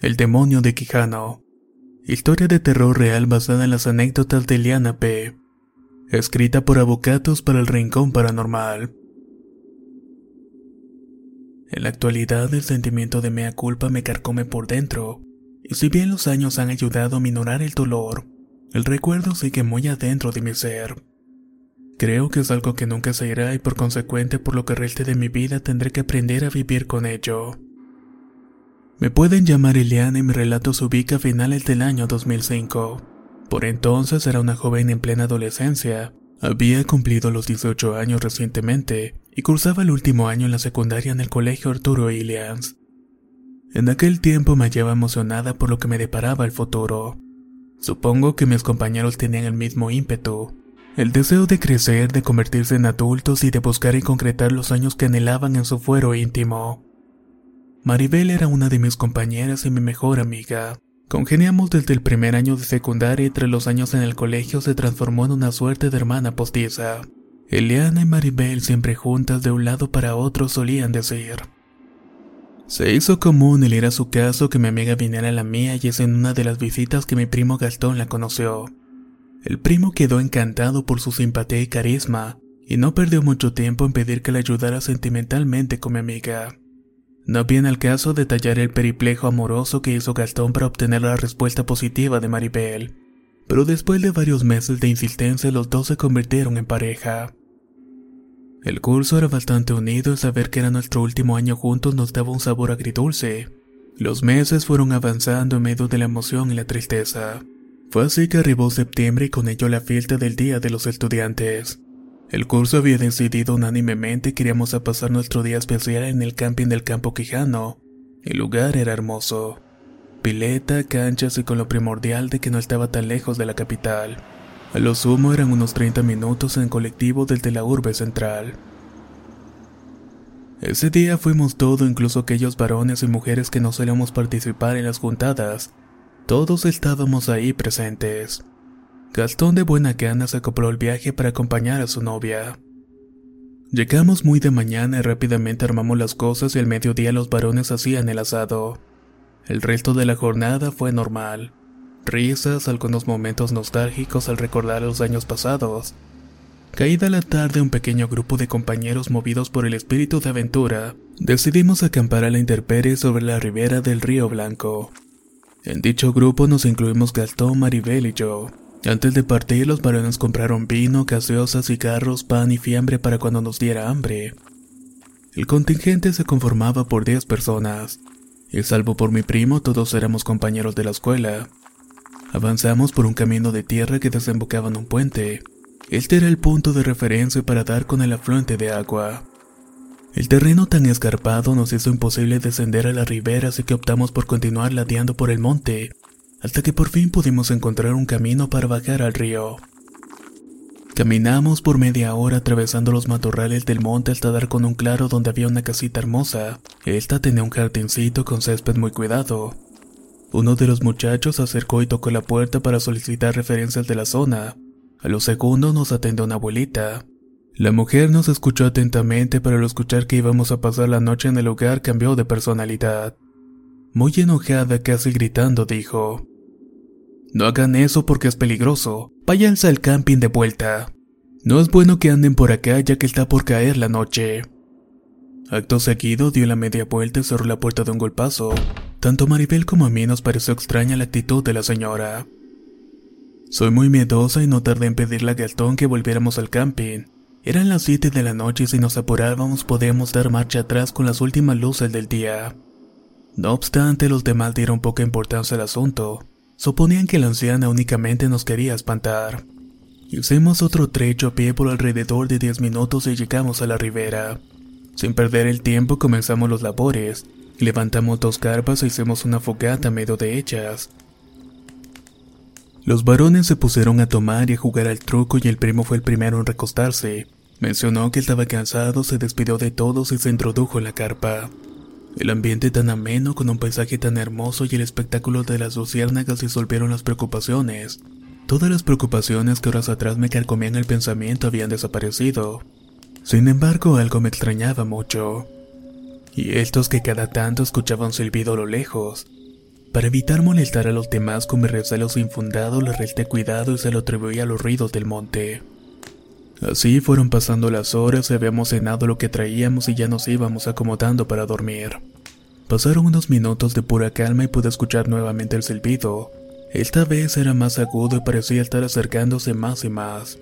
El demonio de Quijano. Historia de terror real basada en las anécdotas de Liana P. Escrita por Avocatos para el Rincón Paranormal. En la actualidad el sentimiento de mea culpa me carcome por dentro, si bien los años han ayudado a minorar el dolor, el recuerdo sigue muy adentro de mi ser. Creo que es algo que nunca se irá y por consecuente por lo que reste de mi vida tendré que aprender a vivir con ello. Me pueden llamar Eliana y mi relato se ubica a finales del año 2005. Por entonces era una joven en plena adolescencia. Había cumplido los 18 años recientemente y cursaba el último año en la secundaria en el colegio Arturo Ilians. En aquel tiempo me hallaba emocionada por lo que me deparaba el futuro. Supongo que mis compañeros tenían el mismo ímpetu, el deseo de crecer, de convertirse en adultos y de buscar y concretar los años que anhelaban en su fuero íntimo. Maribel era una de mis compañeras y mi mejor amiga. Congeniamos desde el primer año de secundaria y tras los años en el colegio se transformó en una suerte de hermana postiza. Eliana y Maribel siempre juntas de un lado para otro solían decir. Se hizo común el ir a su casa o que mi amiga viniera a la mía y es en una de las visitas que mi primo Gastón la conoció. El primo quedó encantado por su simpatía y carisma, y no perdió mucho tiempo en pedir que le ayudara sentimentalmente con mi amiga. No viene al caso detallar el periplejo amoroso que hizo Gastón para obtener la respuesta positiva de Maribel, pero después de varios meses de insistencia los dos se convirtieron en pareja. El curso era bastante unido y saber que era nuestro último año juntos nos daba un sabor agridulce. Los meses fueron avanzando en medio de la emoción y la tristeza. Fue así que arribó septiembre y con ello la fiesta del Día de los Estudiantes. El curso había decidido unánimemente que iríamos a pasar nuestro día especial en el camping del Campo Quijano. El lugar era hermoso. Pileta, canchas y con lo primordial de que no estaba tan lejos de la capital. A lo sumo eran unos 30 minutos en colectivo desde la urbe central. Ese día fuimos todo, incluso aquellos varones y mujeres que no solíamos participar en las juntadas. Todos estábamos ahí presentes. Gastón de buena gana se acopló el viaje para acompañar a su novia. Llegamos muy de mañana y rápidamente armamos las cosas y al mediodía los varones hacían el asado. El resto de la jornada fue normal. Risas, algunos momentos nostálgicos al recordar los años pasados. Caída la tarde, un pequeño grupo de compañeros movidos por el espíritu de aventura, decidimos acampar a la intemperie sobre la ribera del río Blanco. En dicho grupo nos incluimos Gastón, Maribel y yo. Antes de partir, los varones compraron vino, gaseosas, cigarros, pan y fiambre para cuando nos diera hambre. El contingente se conformaba por 10 personas, y salvo por mi primo, todos éramos compañeros de la escuela. Avanzamos por un camino de tierra que desembocaba en un puente. Este era el punto de referencia para dar con el afluente de agua. El terreno tan escarpado nos hizo imposible descender a la ribera, así que optamos por continuar ladeando por el monte, hasta que por fin pudimos encontrar un camino para bajar al río. Caminamos por media hora atravesando los matorrales del monte hasta dar con un claro donde había una casita hermosa. Esta tenía un jardincito con césped muy cuidado. Uno de los muchachos se acercó y tocó la puerta para solicitar referencias de la zona. A los segundos nos atendió una abuelita. La mujer nos escuchó atentamente, pero al escuchar que íbamos a pasar la noche en el lugar cambió de personalidad. Muy enojada, casi gritando, dijo, No hagan eso porque es peligroso. Váyanse al camping de vuelta. No es bueno que anden por acá ya que está por caer la noche. Acto seguido dio la media vuelta y cerró la puerta de un golpazo. Tanto a Maribel como a mí nos pareció extraña la actitud de la señora. Soy muy miedosa y no tardé en pedirle a Gastón que volviéramos al camping. Eran las 7 de la noche y si nos apurábamos podíamos dar marcha atrás con las últimas luces del día. No obstante, los demás dieron poca importancia al asunto. Suponían que la anciana únicamente nos quería espantar. Hicimos otro trecho a pie por alrededor de 10 minutos y llegamos a la ribera. Sin perder el tiempo comenzamos los labores. Levantamos dos carpas e hicimos una fogata a medio de ellas. Los varones se pusieron a tomar y a jugar al truco y el primo fue el primero en recostarse. Mencionó que estaba cansado, se despidió de todos y se introdujo en la carpa. El ambiente tan ameno, con un paisaje tan hermoso y el espectáculo de las luciérnagas disolvieron las preocupaciones. Todas las preocupaciones que horas atrás me carcomían el pensamiento habían desaparecido. Sin embargo, algo me extrañaba mucho. Y estos que cada tanto escuchaban silbido a lo lejos. Para evitar molestar a los demás con mis recelos infundados, le resté cuidado y se lo atribuí a los ruidos del monte. Así fueron pasando las horas habíamos cenado lo que traíamos y ya nos íbamos acomodando para dormir. Pasaron unos minutos de pura calma y pude escuchar nuevamente el silbido. Esta vez era más agudo y parecía estar acercándose más y más.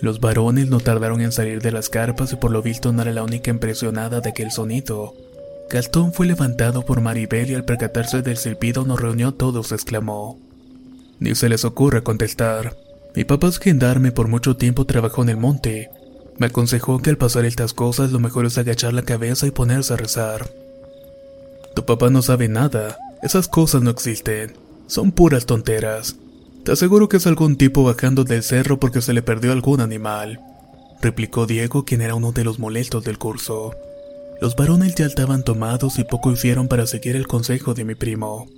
Los varones no tardaron en salir de las carpas y por lo visto no era la única impresionada de aquel sonido. Gastón fue levantado por Maribel y al percatarse del silbido nos reunió todos exclamó. Ni se les ocurre contestar. Mi papá es gendarme por mucho tiempo trabajó en el monte. Me aconsejó que al pasar estas cosas lo mejor es agachar la cabeza y ponerse a rezar. Tu papá no sabe nada. Esas cosas no existen. Son puras tonteras. Te aseguro que es algún tipo bajando del cerro porque se le perdió algún animal. Replicó Diego, quien era uno de los molestos del curso. Los varones ya estaban tomados y poco hicieron para seguir el consejo de mi primo.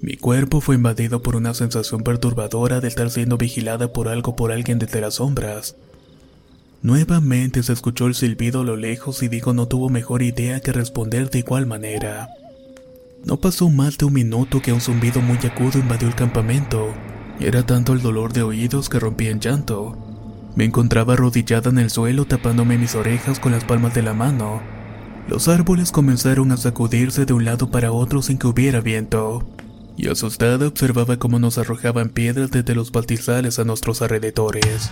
Mi cuerpo fue invadido por una sensación perturbadora de estar siendo vigilada por algo por alguien desde las sombras. Nuevamente se escuchó el silbido a lo lejos y Diego no tuvo mejor idea que responder de igual manera. No pasó más de un minuto que un zumbido muy agudo invadió el campamento. Era tanto el dolor de oídos que rompí en llanto. Me encontraba arrodillada en el suelo tapándome mis orejas con las palmas de la mano. Los árboles comenzaron a sacudirse de un lado para otro sin que hubiera viento y asustada observaba cómo nos arrojaban piedras desde los pastizales a nuestros alrededores.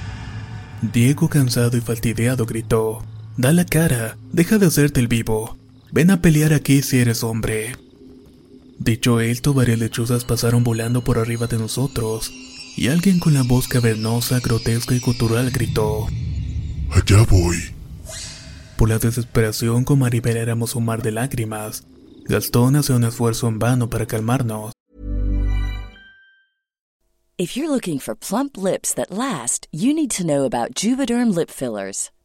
Diego, cansado y fastidiado, gritó: Da la cara, deja de hacerte el vivo. Ven a pelear aquí si eres hombre. Dicho esto, varias lechuzas pasaron volando por arriba de nosotros, y alguien con la voz cavernosa, grotesca y cultural gritó: Allá voy. Por la desesperación, con Maribel éramos un mar de lágrimas. Gastón hacía un esfuerzo en vano para calmarnos. If you're looking for plump lips that last, you need to know about Juvederm lip fillers.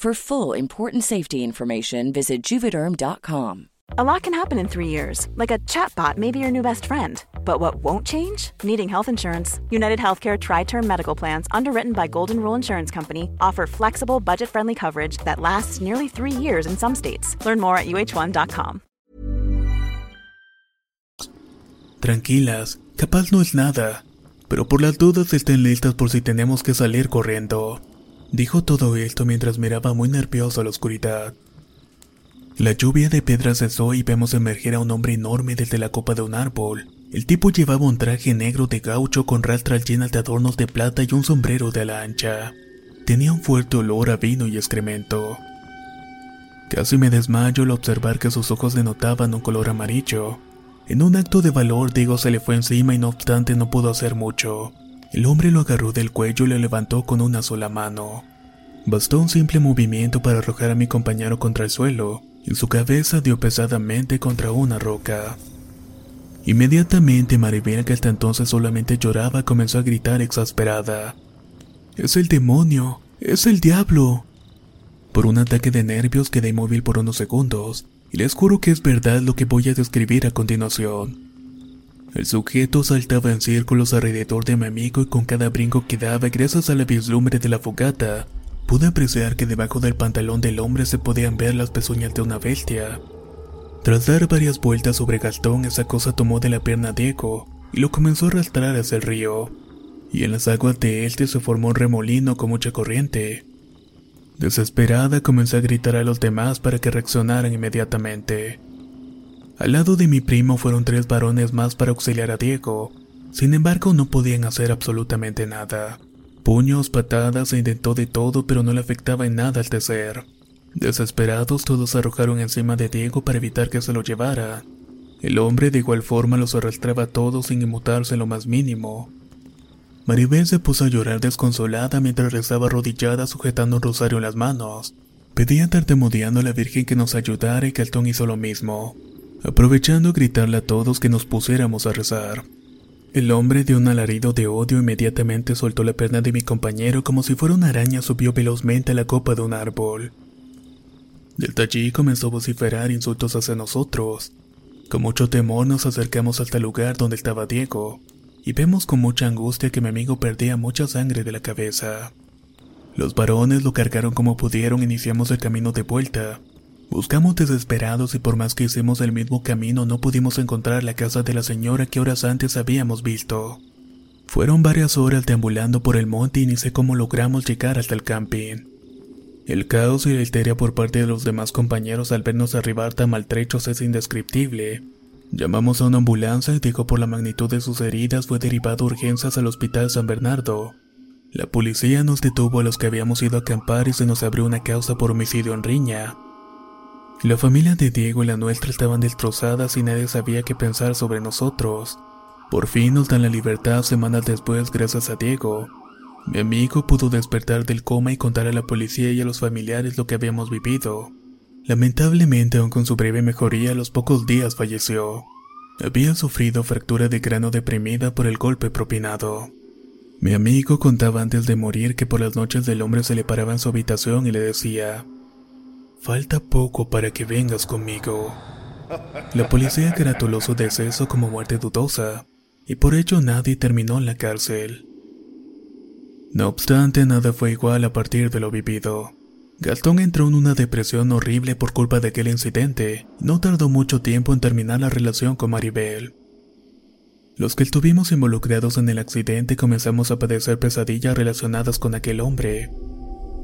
For full important safety information, visit juvederm.com. A lot can happen in three years, like a chatbot may be your new best friend. But what won't change? Needing health insurance. United Healthcare Tri Term Medical Plans, underwritten by Golden Rule Insurance Company, offer flexible, budget friendly coverage that lasts nearly three years in some states. Learn more at uh1.com. Tranquilas, capaz no es nada, pero por las dudas estén listas por si tenemos que salir corriendo. Dijo todo esto mientras miraba muy nervioso a la oscuridad. La lluvia de piedras cesó y vemos emerger a un hombre enorme desde la copa de un árbol. El tipo llevaba un traje negro de gaucho con rastras llenas de adornos de plata y un sombrero de ala ancha. Tenía un fuerte olor a vino y excremento. Casi me desmayo al observar que sus ojos denotaban un color amarillo. En un acto de valor, Diego se le fue encima y no obstante no pudo hacer mucho. El hombre lo agarró del cuello y lo levantó con una sola mano. Bastó un simple movimiento para arrojar a mi compañero contra el suelo, y su cabeza dio pesadamente contra una roca. Inmediatamente Maribel, que hasta entonces solamente lloraba, comenzó a gritar exasperada. Es el demonio, Es el diablo. Por un ataque de nervios quedé inmóvil por unos segundos, y les juro que es verdad lo que voy a describir a continuación. El sujeto saltaba en círculos alrededor de mi amigo y con cada brinco que daba gracias a la vislumbre de la fogata, pude apreciar que debajo del pantalón del hombre se podían ver las pezuñas de una bestia. Tras dar varias vueltas sobre Gastón, esa cosa tomó de la pierna a Diego y lo comenzó a arrastrar hacia el río, y en las aguas de este se formó un remolino con mucha corriente. Desesperada comencé a gritar a los demás para que reaccionaran inmediatamente. Al lado de mi primo fueron tres varones más para auxiliar a Diego, sin embargo no podían hacer absolutamente nada. Puños, patadas, se intentó de todo pero no le afectaba en nada al tecer. Desesperados todos arrojaron encima de Diego para evitar que se lo llevara. El hombre de igual forma los arrastraba a todos sin inmutarse en lo más mínimo. Maribel se puso a llorar desconsolada mientras rezaba arrodillada sujetando un rosario en las manos. Pedía tartamudeando a la Virgen que nos ayudara y Caltón hizo lo mismo, aprovechando gritarle a todos que nos pusiéramos a rezar. El hombre dio un alarido de odio inmediatamente soltó la pierna de mi compañero como si fuera una araña subió velozmente a la copa de un árbol. Del allí comenzó a vociferar insultos hacia nosotros. Con mucho temor nos acercamos hasta el lugar donde estaba Diego, y vemos con mucha angustia que mi amigo perdía mucha sangre de la cabeza. Los varones lo cargaron como pudieron e iniciamos el camino de vuelta. Buscamos desesperados y por más que hicimos el mismo camino no pudimos encontrar la casa de la señora que horas antes habíamos visto. Fueron varias horas deambulando por el monte y ni sé cómo logramos llegar hasta el camping. El caos y la histeria por parte de los demás compañeros al vernos arribar tan maltrechos es indescriptible. Llamamos a una ambulancia y dijo por la magnitud de sus heridas fue derivado a urgencias al hospital San Bernardo. La policía nos detuvo a los que habíamos ido a acampar y se nos abrió una causa por homicidio en riña. La familia de Diego y la nuestra estaban destrozadas y nadie sabía qué pensar sobre nosotros. Por fin nos dan la libertad semanas después gracias a Diego. Mi amigo pudo despertar del coma y contar a la policía y a los familiares lo que habíamos vivido. Lamentablemente, aun con su breve mejoría, a los pocos días falleció. Había sufrido fractura de cráneo deprimida por el golpe propinado. Mi amigo contaba antes de morir que por las noches del hombre se le paraba en su habitación y le decía, Falta poco para que vengas conmigo. La policía gratuló su deceso como muerte dudosa, y por ello nadie terminó en la cárcel. No obstante, nada fue igual a partir de lo vivido. Gastón entró en una depresión horrible por culpa de aquel incidente. No tardó mucho tiempo en terminar la relación con Maribel. Los que estuvimos involucrados en el accidente comenzamos a padecer pesadillas relacionadas con aquel hombre.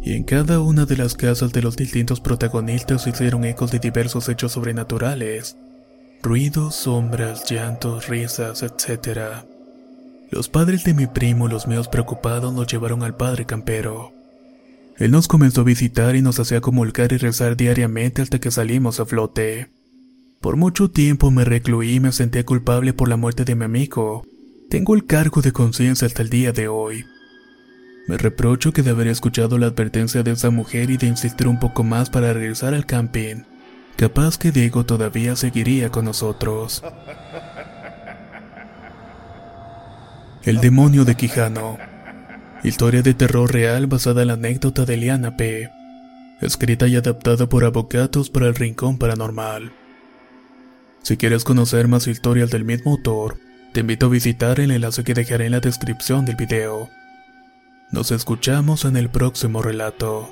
Y en cada una de las casas de los distintos protagonistas se hicieron ecos de diversos hechos sobrenaturales. Ruidos, sombras, llantos, risas, etc. Los padres de mi primo los míos preocupados nos llevaron al padre campero. Él nos comenzó a visitar y nos hacía comulgar y rezar diariamente hasta que salimos a flote. Por mucho tiempo me recluí y me sentía culpable por la muerte de mi amigo. Tengo el cargo de conciencia hasta el día de hoy. Me reprocho que de haber escuchado la advertencia de esa mujer y de insistir un poco más para regresar al camping. Capaz que Diego todavía seguiría con nosotros. El demonio de Quijano. Historia de terror real basada en la anécdota de Liana P. Escrita y adaptada por Avocatos para el Rincón Paranormal. Si quieres conocer más historias del mismo autor, te invito a visitar el enlace que dejaré en la descripción del video. Nos escuchamos en el próximo relato.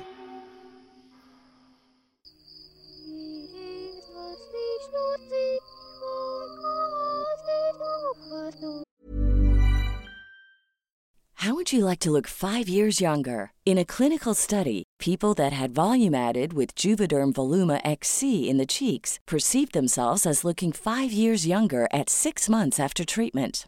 How would you like to look five years younger? In a clinical study, people that had volume added with Juvederm Voluma XC in the cheeks perceived themselves as looking five years younger at six months after treatment.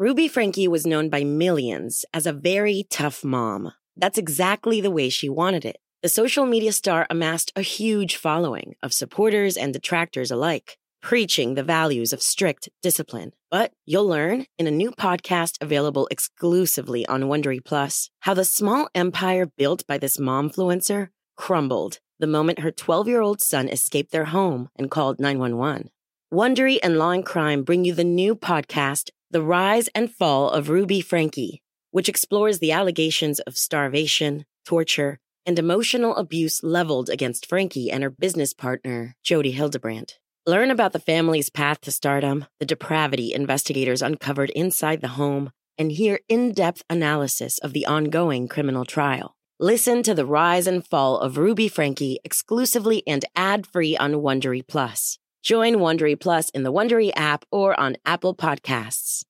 Ruby Frankie was known by millions as a very tough mom. That's exactly the way she wanted it. The social media star amassed a huge following of supporters and detractors alike, preaching the values of strict discipline. But you'll learn in a new podcast available exclusively on Wondery Plus how the small empire built by this momfluencer crumbled the moment her 12-year-old son escaped their home and called 911. Wondery and Law and Crime bring you the new podcast the Rise and Fall of Ruby Frankie, which explores the allegations of starvation, torture, and emotional abuse leveled against Frankie and her business partner, Jody Hildebrandt. Learn about the family's path to stardom, the depravity investigators uncovered inside the home, and hear in depth analysis of the ongoing criminal trial. Listen to the rise and fall of Ruby Frankie exclusively and ad free on Wondery Plus. Join Wondery Plus in the Wondery app or on Apple Podcasts.